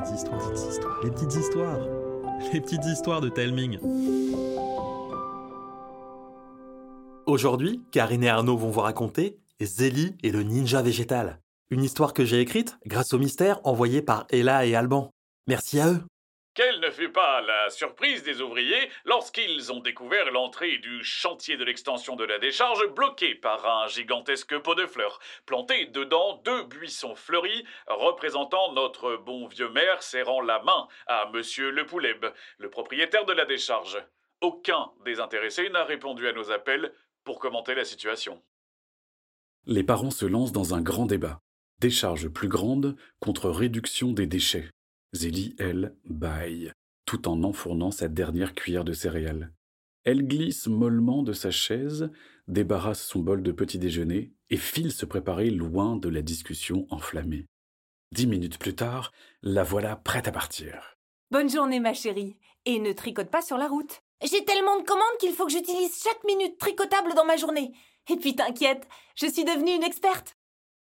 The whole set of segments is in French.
petites histoires, les petites histoires, les petites histoires, les petites histoires de Telming. Aujourd'hui, Karine et Arnaud vont vous raconter Zélie et le ninja végétal. Une histoire que j'ai écrite grâce au mystère envoyé par Ella et Alban. Merci à eux. Quelle ne fut pas la surprise des ouvriers lorsqu'ils ont découvert l'entrée du chantier de l'extension de la décharge bloquée par un gigantesque pot de fleurs, planté dedans deux buissons fleuris représentant notre bon vieux maire serrant la main à monsieur Le Pouleb, le propriétaire de la décharge. Aucun des intéressés n'a répondu à nos appels pour commenter la situation. Les parents se lancent dans un grand débat. Décharge plus grande contre réduction des déchets. Zélie, elle, bâille, tout en enfournant sa dernière cuillère de céréales. Elle glisse mollement de sa chaise, débarrasse son bol de petit déjeuner et file se préparer loin de la discussion enflammée. Dix minutes plus tard, la voilà prête à partir. Bonne journée, ma chérie. Et ne tricote pas sur la route. J'ai tellement de commandes qu'il faut que j'utilise chaque minute tricotable dans ma journée. Et puis t'inquiète, je suis devenue une experte.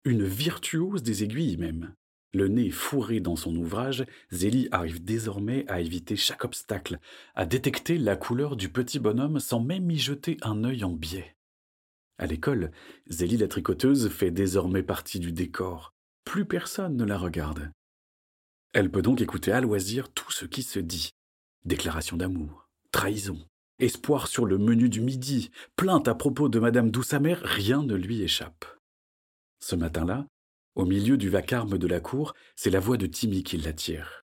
Une virtuose des aiguilles même. Le nez fourré dans son ouvrage, Zélie arrive désormais à éviter chaque obstacle, à détecter la couleur du petit bonhomme sans même y jeter un œil en biais. À l'école, Zélie la tricoteuse fait désormais partie du décor. Plus personne ne la regarde. Elle peut donc écouter à loisir tout ce qui se dit. Déclaration d'amour, trahison, espoir sur le menu du midi, plainte à propos de Madame Douce-Amère, rien ne lui échappe. Ce matin-là, au milieu du vacarme de la cour, c'est la voix de Timmy qui l'attire.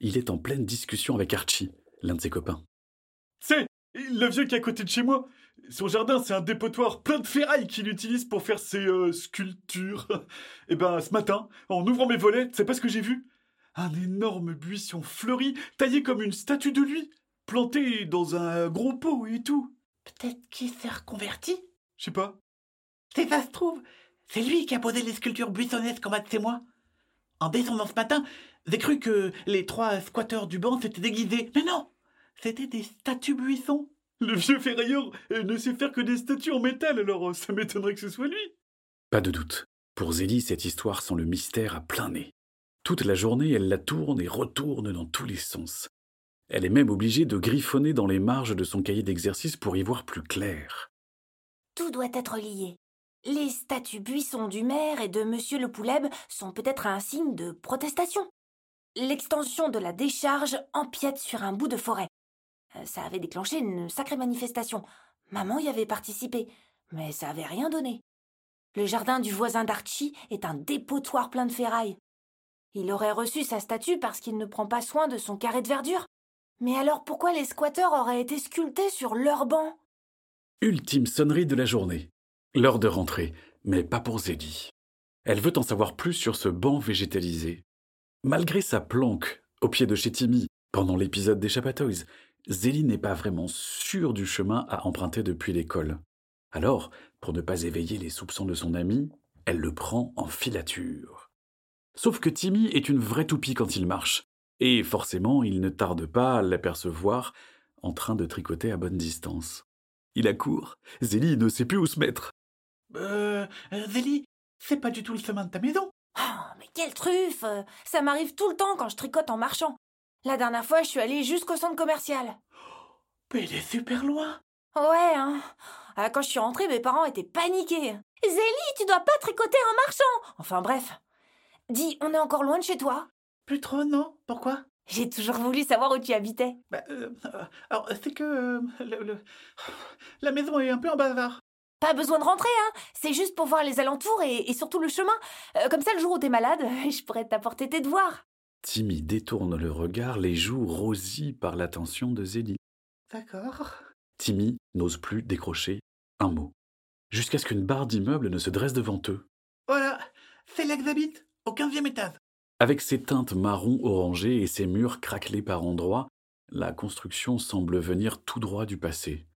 Il est en pleine discussion avec Archie, l'un de ses copains. C'est le vieux qui est à côté de chez moi. Son jardin, c'est un dépotoir plein de ferraille qu'il utilise pour faire ses euh, sculptures. Et ben, ce matin, en ouvrant mes volets, c'est pas ce que j'ai vu Un énorme buisson fleuri, taillé comme une statue de lui, planté dans un gros pot et tout. Peut-être qu'il s'est reconverti? Je sais pas. C'est ça se trouve, c'est lui qui a posé les sculptures buissonnesques en bas de chez moi. En descendant ce matin, j'ai cru que les trois squatteurs du banc s'étaient déguisés. Mais non C'était des statues buissons. Le vieux ferrailleur euh, ne sait faire que des statues en métal, alors euh, ça m'étonnerait que ce soit lui. Pas de doute. Pour Zélie, cette histoire sent le mystère à plein nez. Toute la journée, elle la tourne et retourne dans tous les sens. Elle est même obligée de griffonner dans les marges de son cahier d'exercice pour y voir plus clair. Tout doit être lié. Les statues buissons du maire et de monsieur le Pouleb sont peut-être un signe de protestation. L'extension de la décharge empiète sur un bout de forêt. Euh, Ça avait déclenché une sacrée manifestation. Maman y avait participé, mais ça avait rien donné. Le jardin du voisin d'Archie est un dépotoir plein de ferraille. Il aurait reçu sa statue parce qu'il ne prend pas soin de son carré de verdure. Mais alors pourquoi les squatteurs auraient été sculptés sur leur banc? Ultime sonnerie de la journée. L'heure de rentrer, mais pas pour Zélie. Elle veut en savoir plus sur ce banc végétalisé. Malgré sa planque au pied de chez Timmy pendant l'épisode des Toys, Zélie n'est pas vraiment sûre du chemin à emprunter depuis l'école. Alors, pour ne pas éveiller les soupçons de son ami, elle le prend en filature. Sauf que Timmy est une vraie toupie quand il marche, et forcément il ne tarde pas à l'apercevoir en train de tricoter à bonne distance. Il accourt, Zélie ne sait plus où se mettre. Euh, euh, Zélie, c'est pas du tout le chemin de ta maison. Oh, mais quelle truffe Ça m'arrive tout le temps quand je tricote en marchant. La dernière fois, je suis allée jusqu'au centre commercial. Mais il est super loin. Ouais, hein. Ah, Quand je suis rentrée, mes parents étaient paniqués. Zélie, tu dois pas tricoter en marchant Enfin bref. Dis, on est encore loin de chez toi Plus trop, non Pourquoi? J'ai toujours voulu savoir où tu habitais. bah, euh, euh, Alors, c'est que euh, le- le- la maison est un peu en bazar. Pas besoin de rentrer, hein. C'est juste pour voir les alentours et, et surtout le chemin. Euh, comme ça, le jour où t'es malade, je pourrais t'apporter tes devoirs. Timmy détourne le regard, les joues rosies par l'attention de Zélie. D'accord. Timmy n'ose plus décrocher un mot, jusqu'à ce qu'une barre d'immeuble ne se dresse devant eux. Voilà, c'est là que j'habite, au 15e étage. Avec ses teintes marron orangées et ses murs craquelés par endroits, la construction semble venir tout droit du passé.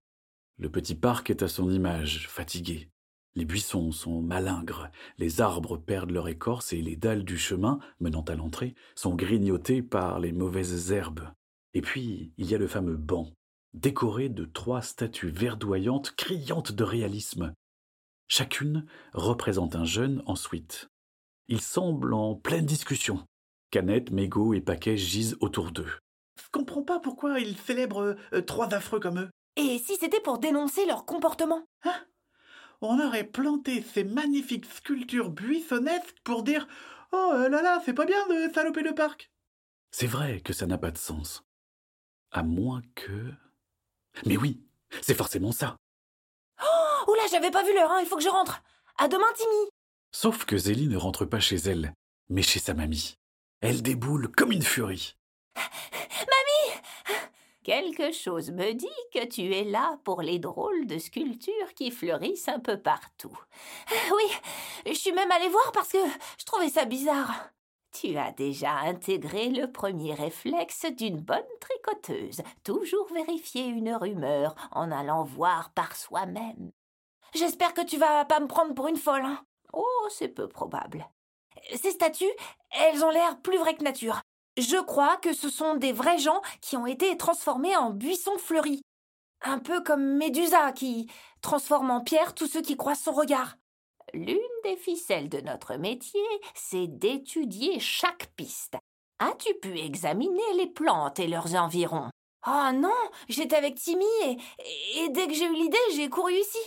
Le petit parc est à son image, fatigué. Les buissons sont malingres, les arbres perdent leur écorce et les dalles du chemin, menant à l'entrée, sont grignotées par les mauvaises herbes. Et puis, il y a le fameux banc, décoré de trois statues verdoyantes, criantes de réalisme. Chacune représente un jeune en suite. Ils semblent en pleine discussion. Canettes, mégots et paquets gisent autour d'eux. Je comprends pas pourquoi ils célèbrent euh, trois affreux comme eux. Et si c'était pour dénoncer leur comportement? On aurait planté ces magnifiques sculptures buissonnesques pour dire Oh euh, là là, c'est pas bien de saloper le parc. C'est vrai que ça n'a pas de sens. À moins que... Mais oui, c'est forcément ça. Oula, j'avais pas vu l'heure, hein, il faut que je rentre. À demain, Timmy. Sauf que Zélie ne rentre pas chez elle, mais chez sa mamie. Elle déboule comme une furie. Quelque chose me dit que tu es là pour les drôles de sculptures qui fleurissent un peu partout. Oui, je suis même allée voir parce que je trouvais ça bizarre. Tu as déjà intégré le premier réflexe d'une bonne tricoteuse, toujours vérifier une rumeur en allant voir par soi-même. J'espère que tu vas pas me prendre pour une folle. Hein. Oh, c'est peu probable. Ces statues, elles ont l'air plus vraies que nature. Je crois que ce sont des vrais gens qui ont été transformés en buissons fleuris. Un peu comme Médusa qui transforme en pierre tous ceux qui croisent son regard. L'une des ficelles de notre métier, c'est d'étudier chaque piste. As-tu pu examiner les plantes et leurs environs? Oh non, j'étais avec Timmy et, dès que j'ai eu l'idée, j'ai couru ici.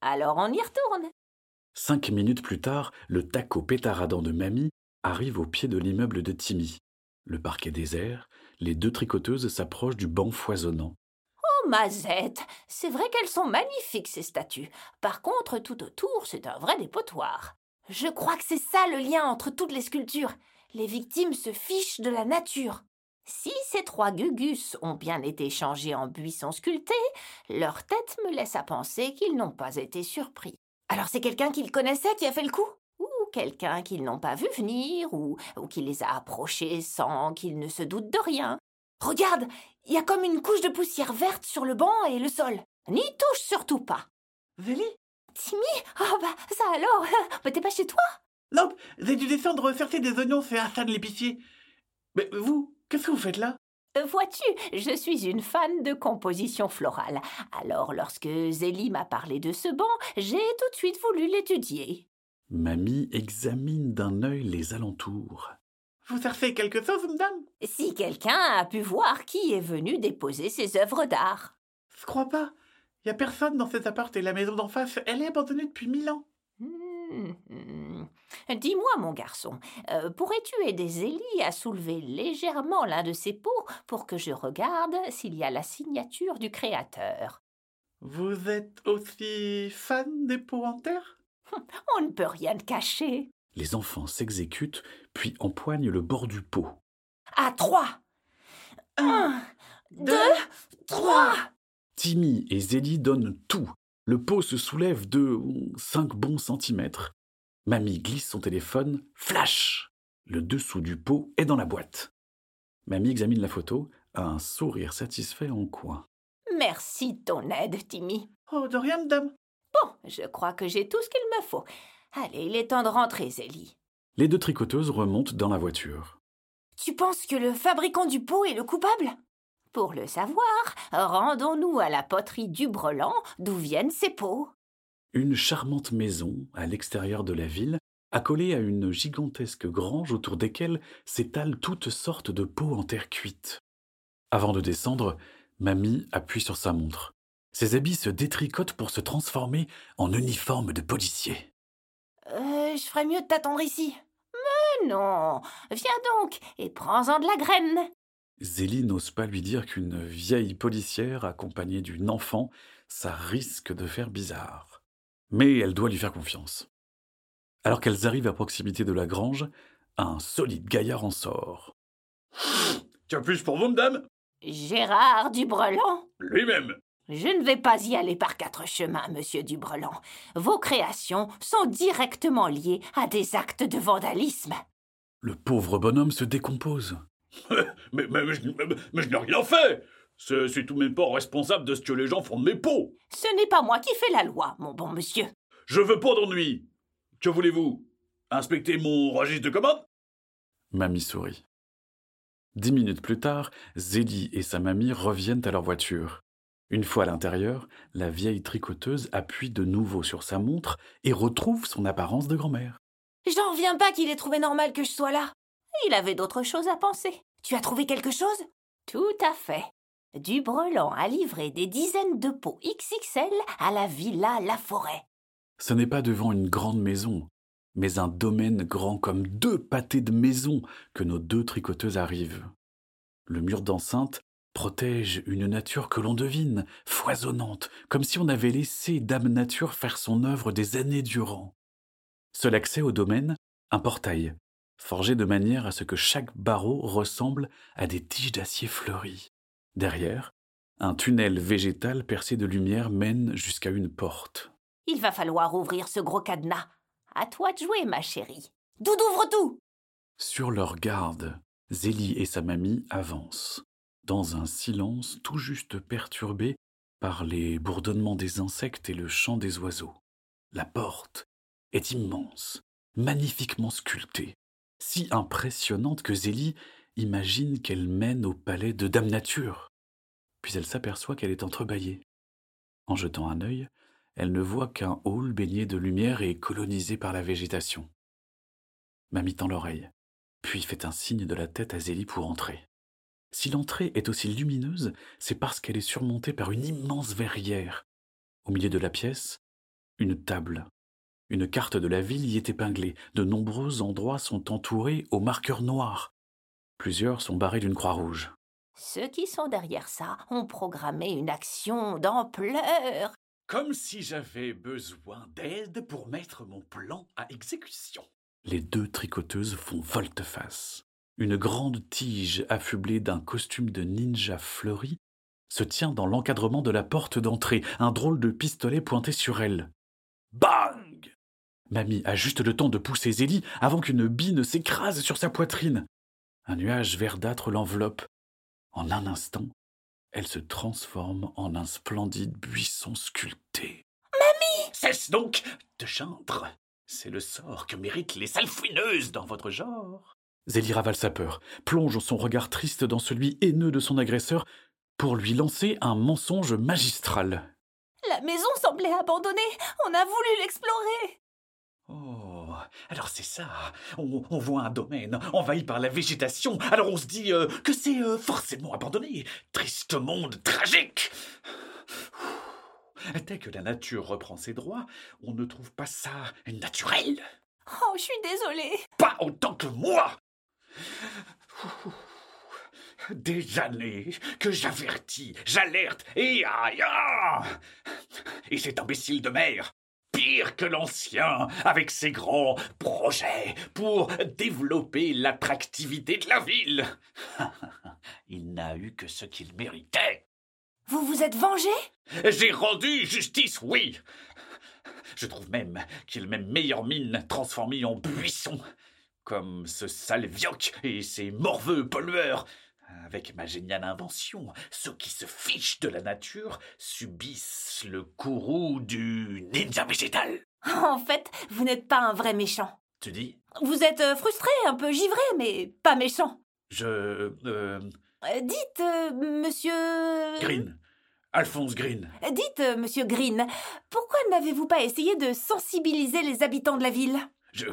Alors on y retourne. Cinq minutes plus tard, le taco pétaradant de mamie arrive au pied de l'immeuble de Timmy. Le parquet désert, les deux tricoteuses s'approchent du banc foisonnant. Oh, Mazette, c'est vrai qu'elles sont magnifiques, ces statues. Par contre, tout autour, c'est un vrai dépotoir. Je crois que c'est ça le lien entre toutes les sculptures. Les victimes se fichent de la nature. Si ces trois gugus ont bien été changés en buissons sculptés, leur tête me laisse à penser qu'ils n'ont pas été surpris. Alors c'est quelqu'un qu'ils connaissaient qui a fait le coup? Ou quelqu'un qu'ils n'ont pas vu venir, ou, ou qui les a approchés sans qu'ils ne se doutent de rien. Regarde, il y a comme une couche de poussière verte sur le banc et le sol. N'y touche surtout pas. Zélie Timmy? Oh bah ça alors Mais t'es pas chez toi? Non, j'ai dû descendre chercher des oignons chez Hassan l'épicier. Mais vous, qu'est-ce que vous faites là? Vois-tu, je suis une fan de composition florale. Alors, lorsque Zélie m'a parlé de ce banc, j'ai tout de suite voulu l'étudier. Mamie examine d'un œil les alentours. Vous cherchez quelque chose, madame? Si quelqu'un a pu voir qui est venu déposer ses œuvres d'art. Je crois pas. Y a personne dans cet appart et la maison d'en face, elle est abandonnée depuis mille ans. Hmm. Dis-moi, mon garçon, euh, pourrais-tu aider Zélie à soulever légèrement l'un de ces pots pour que je regarde s'il y a la signature du créateur? Vous êtes aussi fan des pots en terre? On ne peut rien cacher. Les enfants s'exécutent, puis empoignent le bord du pot. À trois Un, deux, trois Timmy et Zélie donnent tout. Le pot se soulève de cinq bons centimètres. Mamie glisse son téléphone. Flash Le dessous du pot est dans la boîte. Mamie examine la photo, a un sourire satisfait en coin. Merci de ton aide, Timmy. Oh, de rien, madame. Bon, je crois que j'ai tout ce qu'il me faut. Allez, il est temps de rentrer, Zélie. Les deux tricoteuses remontent dans la voiture. Tu penses que le fabricant du pot est le coupable? Pour le savoir, rendons-nous à la poterie du Brelan, d'où viennent ces pots. Une charmante maison, à l'extérieur de la ville, accolée à une gigantesque grange autour desquelles s'étalent toutes sortes de pots en terre cuite. Avant de descendre, Mamie appuie sur sa montre. Ses habits se détricotent pour se transformer en uniforme de policier. Euh, je ferais mieux de t'attendre ici. Mais non, viens donc et prends-en de la graine. Zélie n'ose pas lui dire qu'une vieille policière accompagnée d'une enfant, ça risque de faire bizarre. Mais elle doit lui faire confiance. Alors qu'elles arrivent à proximité de la grange, un solide gaillard en sort. Tiens plus pour vous, madame Gérard Dubrelan Lui-même Je ne vais pas y aller par quatre chemins, monsieur Dubrelan. Vos créations sont directement liées à des actes de vandalisme. Le pauvre bonhomme se décompose. mais, mais, mais je, mais- mais je n'ai rien fait Je suis tout même pas responsable de ce que les gens font de mes pots Ce n'est pas moi qui fais la loi, mon bon monsieur. Je veux pas d'ennui Que voulez-vous? Inspecter mon registre de commande? Mamie sourit. Dix minutes plus tard, Zélie et sa mamie reviennent à leur voiture. Une fois à l'intérieur, la vieille tricoteuse appuie de nouveau sur sa montre et retrouve son apparence de grand-mère. J'en reviens pas qu'il ait trouvé normal que je sois là. Il avait d'autres choses à penser. Tu as trouvé quelque chose? Tout à fait. Du Brelan a livré des dizaines de pots XXL à la villa La Forêt. Ce n'est pas devant une grande maison, mais un domaine grand comme deux pâtés de maison que nos deux tricoteuses arrivent. Le mur d'enceinte protège une nature que l'on devine, foisonnante, comme si on avait laissé Dame Nature faire son œuvre des années durant. Seul accès au domaine, un portail, forgé de manière à ce que chaque barreau ressemble à des tiges d'acier fleuries. Derrière, un tunnel végétal percé de lumière mène jusqu'à une porte. Il va falloir ouvrir ce gros cadenas. À toi de jouer, ma chérie. Doudou, ouvre tout Sur leur garde, Zélie et sa mamie avancent, dans un silence tout juste perturbé par les bourdonnements des insectes et le chant des oiseaux. La porte est immense, magnifiquement sculptée, si impressionnante que Zélie imagine qu'elle mène au palais de Dame Nature. Puis elle s'aperçoit qu'elle est entrebâillée. En jetant un œil, elle ne voit qu'un hall baigné de lumière et colonisé par la végétation. Mamie tend l'oreille, puis fait un signe de la tête à Zélie pour entrer. Si l'entrée est aussi lumineuse, c'est parce qu'elle est surmontée par une immense verrière. Au milieu de la pièce, une table. Une carte de la ville y est épinglée. De nombreux endroits sont entourés aux marqueurs noirs. Plusieurs sont barrés d'une croix rouge. Ceux qui sont derrière ça ont programmé une action d'ampleur. Comme si j'avais besoin d'aide pour mettre mon plan à exécution. Les deux tricoteuses font volte-face. Une grande tige affublée d'un costume de ninja fleuri se tient dans l'encadrement de la porte d'entrée, un drôle de pistolet pointé sur elle. Bang Mamie a juste le temps de pousser Zélie avant qu'une bille ne s'écrase sur sa poitrine. Un nuage verdâtre l'enveloppe. En un instant, elle se transforme en un splendide buisson sculpté. Mamie Cesse donc de geindre. C'est le sort que méritent les salfouineuses dans votre genre. Zélie ravale sa peur, plonge son regard triste dans celui haineux de son agresseur pour lui lancer un mensonge magistral. La maison semblait abandonnée. On a voulu l'explorer. Oh, alors c'est ça. On, on voit un domaine envahi par la végétation, alors on se dit euh, que c'est euh, forcément abandonné. Triste monde tragique. Dès que la nature reprend ses droits, on ne trouve pas ça naturel. Oh, je suis désolée. Pas autant que moi. Des années que j'avertis, j'alerte et aïe ah Et cet imbécile de maire, pire que l'ancien, avec ses grands projets pour développer l'attractivité de la ville. Il n'a eu que ce qu'il méritait. Vous vous êtes vengé? J'ai rendu justice, oui. Je trouve même qu'il m'est meilleure mine transformée en buisson, comme ce sale vioc et ces morveux pollueurs. Avec ma géniale invention, ceux qui se fichent de la nature subissent le courroux du ninja végétal. En fait, vous n'êtes pas un vrai méchant. Tu dis? Vous êtes euh, frustré, un peu givré, mais pas méchant. Je. euh, Euh, dites, euh, monsieur. Green. Alphonse Green. Dites, monsieur Green, pourquoi n'avez-vous pas essayé de sensibiliser les habitants de la ville? Je.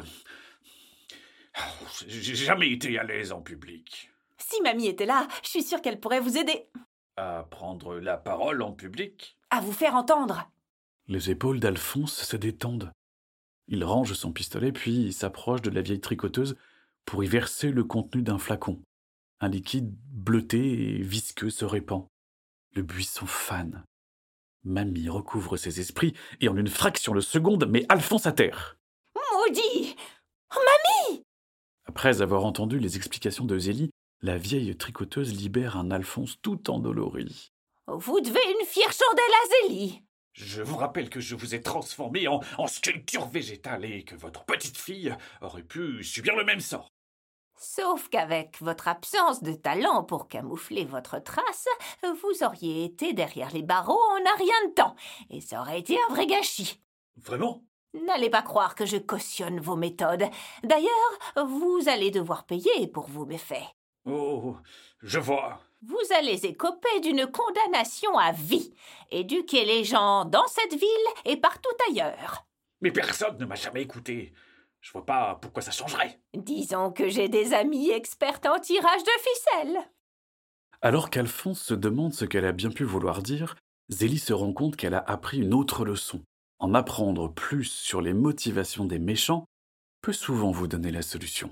J'ai jamais été à l'aise en public. Si mamie était là, je suis sûre qu'elle pourrait vous aider. À prendre la parole en public? À vous faire entendre. Les épaules d'Alphonse se détendent. Il range son pistolet puis s'approche de la vieille tricoteuse pour y verser le contenu d'un flacon. Un liquide bleuté et visqueux se répand. Le buisson fane. Mamie recouvre ses esprits et en une fraction de seconde met Alphonse à terre. Maudit Après avoir entendu les explications de Zélie, la vieille tricoteuse libère un Alphonse tout endolori. Vous devez une fière chandelle à Zélie. Je vous rappelle que je vous ai transformé en, en sculpture végétale et que votre petite fille aurait pu subir le même sort. Sauf qu'avec votre absence de talent pour camoufler votre trace, vous auriez été derrière les barreaux en un rien de temps, et ça aurait été un vrai gâchis. Vraiment? N'allez pas croire que je cautionne vos méthodes. D'ailleurs, vous allez devoir payer pour vos méfaits. Oh, je vois. Vous allez écoper d'une condamnation à vie, éduquer les gens dans cette ville et partout ailleurs. Mais personne ne m'a jamais écouté. Je vois pas pourquoi ça changerait. Disons que j'ai des amis experts en tirage de ficelle. Alors qu'Alphonse se demande ce qu'elle a bien pu vouloir dire, Zélie se rend compte qu'elle a appris une autre leçon. En apprendre plus sur les motivations des méchants peut souvent vous donner la solution.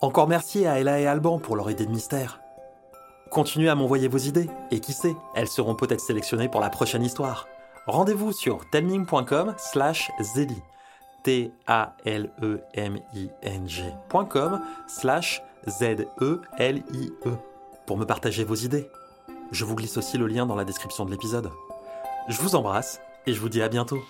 Encore merci à Ella et Alban pour leur idée de mystère. Continuez à m'envoyer vos idées, et qui sait, elles seront peut-être sélectionnées pour la prochaine histoire. Rendez-vous sur telming.com slash zeli. T-A-L-E-M-I-N-G.com slash Z-E-L-I-E pour me partager vos idées. Je vous glisse aussi le lien dans la description de l'épisode. Je vous embrasse et je vous dis à bientôt.